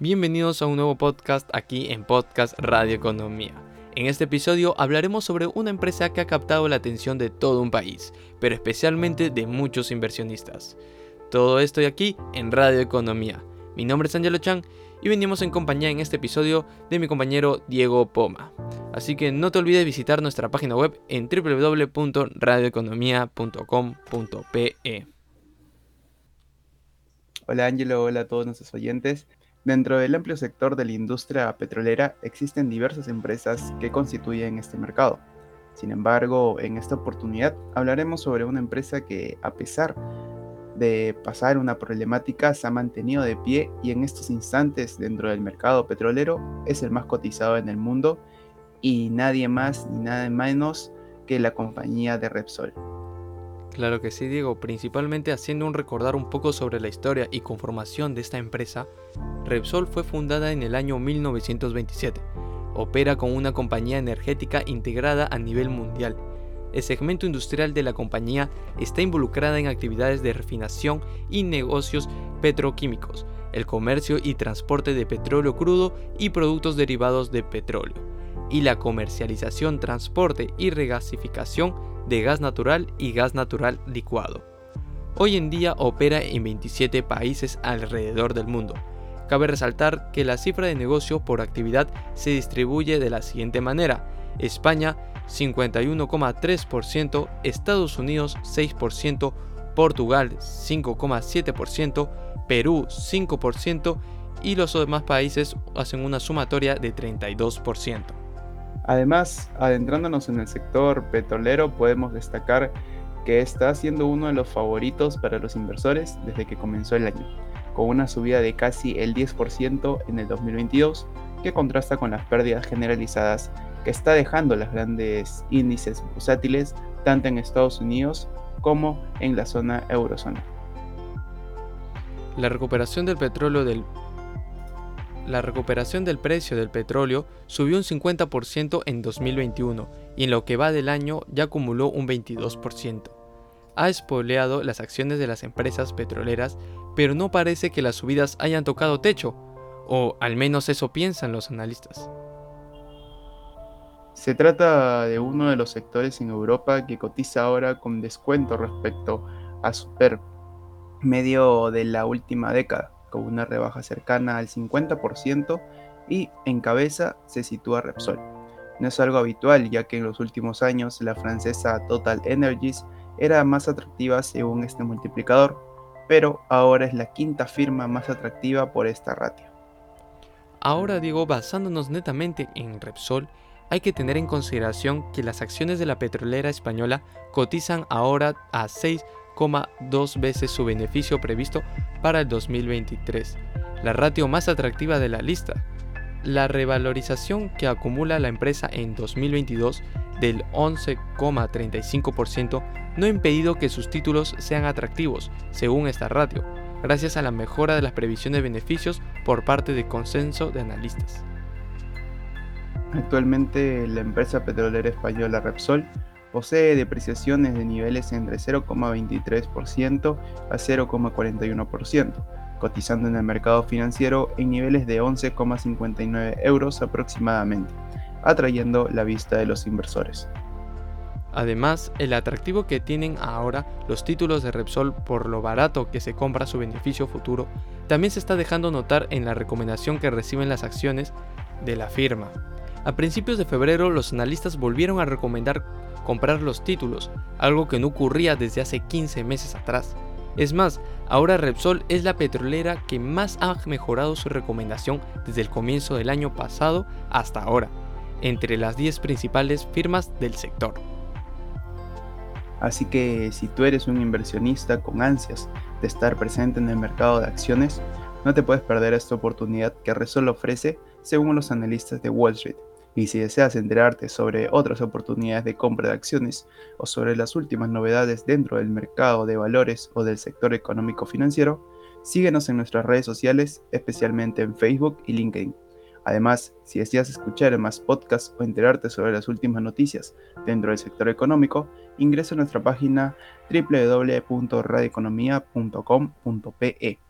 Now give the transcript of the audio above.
Bienvenidos a un nuevo podcast aquí en Podcast Radio Economía. En este episodio hablaremos sobre una empresa que ha captado la atención de todo un país, pero especialmente de muchos inversionistas. Todo esto aquí en Radio Economía. Mi nombre es Angelo Chan y venimos en compañía en este episodio de mi compañero Diego Poma. Así que no te olvides visitar nuestra página web en www.radioeconomia.com.pe. Hola Angelo, hola a todos nuestros oyentes. Dentro del amplio sector de la industria petrolera existen diversas empresas que constituyen este mercado. Sin embargo, en esta oportunidad hablaremos sobre una empresa que, a pesar de pasar una problemática, se ha mantenido de pie y en estos instantes dentro del mercado petrolero es el más cotizado en el mundo y nadie más ni nada menos que la compañía de Repsol. Claro que sí, Diego, principalmente haciendo un recordar un poco sobre la historia y conformación de esta empresa, Repsol fue fundada en el año 1927. Opera como una compañía energética integrada a nivel mundial. El segmento industrial de la compañía está involucrada en actividades de refinación y negocios petroquímicos, el comercio y transporte de petróleo crudo y productos derivados de petróleo, y la comercialización, transporte y regasificación de gas natural y gas natural licuado. Hoy en día opera en 27 países alrededor del mundo. Cabe resaltar que la cifra de negocio por actividad se distribuye de la siguiente manera. España 51,3%, Estados Unidos 6%, Portugal 5,7%, Perú 5% y los demás países hacen una sumatoria de 32%. Además, adentrándonos en el sector petrolero, podemos destacar que está siendo uno de los favoritos para los inversores desde que comenzó el año, con una subida de casi el 10% en el 2022, que contrasta con las pérdidas generalizadas que está dejando los grandes índices bursátiles tanto en Estados Unidos como en la zona eurozona. La recuperación del petróleo del la recuperación del precio del petróleo subió un 50% en 2021 y en lo que va del año ya acumuló un 22%. Ha espoleado las acciones de las empresas petroleras, pero no parece que las subidas hayan tocado techo, o al menos eso piensan los analistas. Se trata de uno de los sectores en Europa que cotiza ahora con descuento respecto a su PER medio de la última década con una rebaja cercana al 50% y en cabeza se sitúa Repsol. No es algo habitual ya que en los últimos años la francesa Total Energies era más atractiva según este multiplicador, pero ahora es la quinta firma más atractiva por esta ratio. Ahora digo, basándonos netamente en Repsol, hay que tener en consideración que las acciones de la petrolera española cotizan ahora a 6 dos veces su beneficio previsto para el 2023, la ratio más atractiva de la lista. La revalorización que acumula la empresa en 2022 del 11,35% no ha impedido que sus títulos sean atractivos, según esta ratio, gracias a la mejora de las previsiones de beneficios por parte del consenso de analistas. Actualmente la empresa petrolera española Repsol Posee depreciaciones de niveles entre 0,23% a 0,41%, cotizando en el mercado financiero en niveles de 11,59 euros aproximadamente, atrayendo la vista de los inversores. Además, el atractivo que tienen ahora los títulos de Repsol por lo barato que se compra su beneficio futuro, también se está dejando notar en la recomendación que reciben las acciones de la firma. A principios de febrero los analistas volvieron a recomendar comprar los títulos, algo que no ocurría desde hace 15 meses atrás. Es más, ahora Repsol es la petrolera que más ha mejorado su recomendación desde el comienzo del año pasado hasta ahora, entre las 10 principales firmas del sector. Así que si tú eres un inversionista con ansias de estar presente en el mercado de acciones, no te puedes perder esta oportunidad que Repsol ofrece según los analistas de Wall Street. Y si deseas enterarte sobre otras oportunidades de compra de acciones o sobre las últimas novedades dentro del mercado de valores o del sector económico financiero, síguenos en nuestras redes sociales, especialmente en Facebook y LinkedIn. Además, si deseas escuchar más podcasts o enterarte sobre las últimas noticias dentro del sector económico, ingresa a nuestra página www.radioeconomia.com.pe.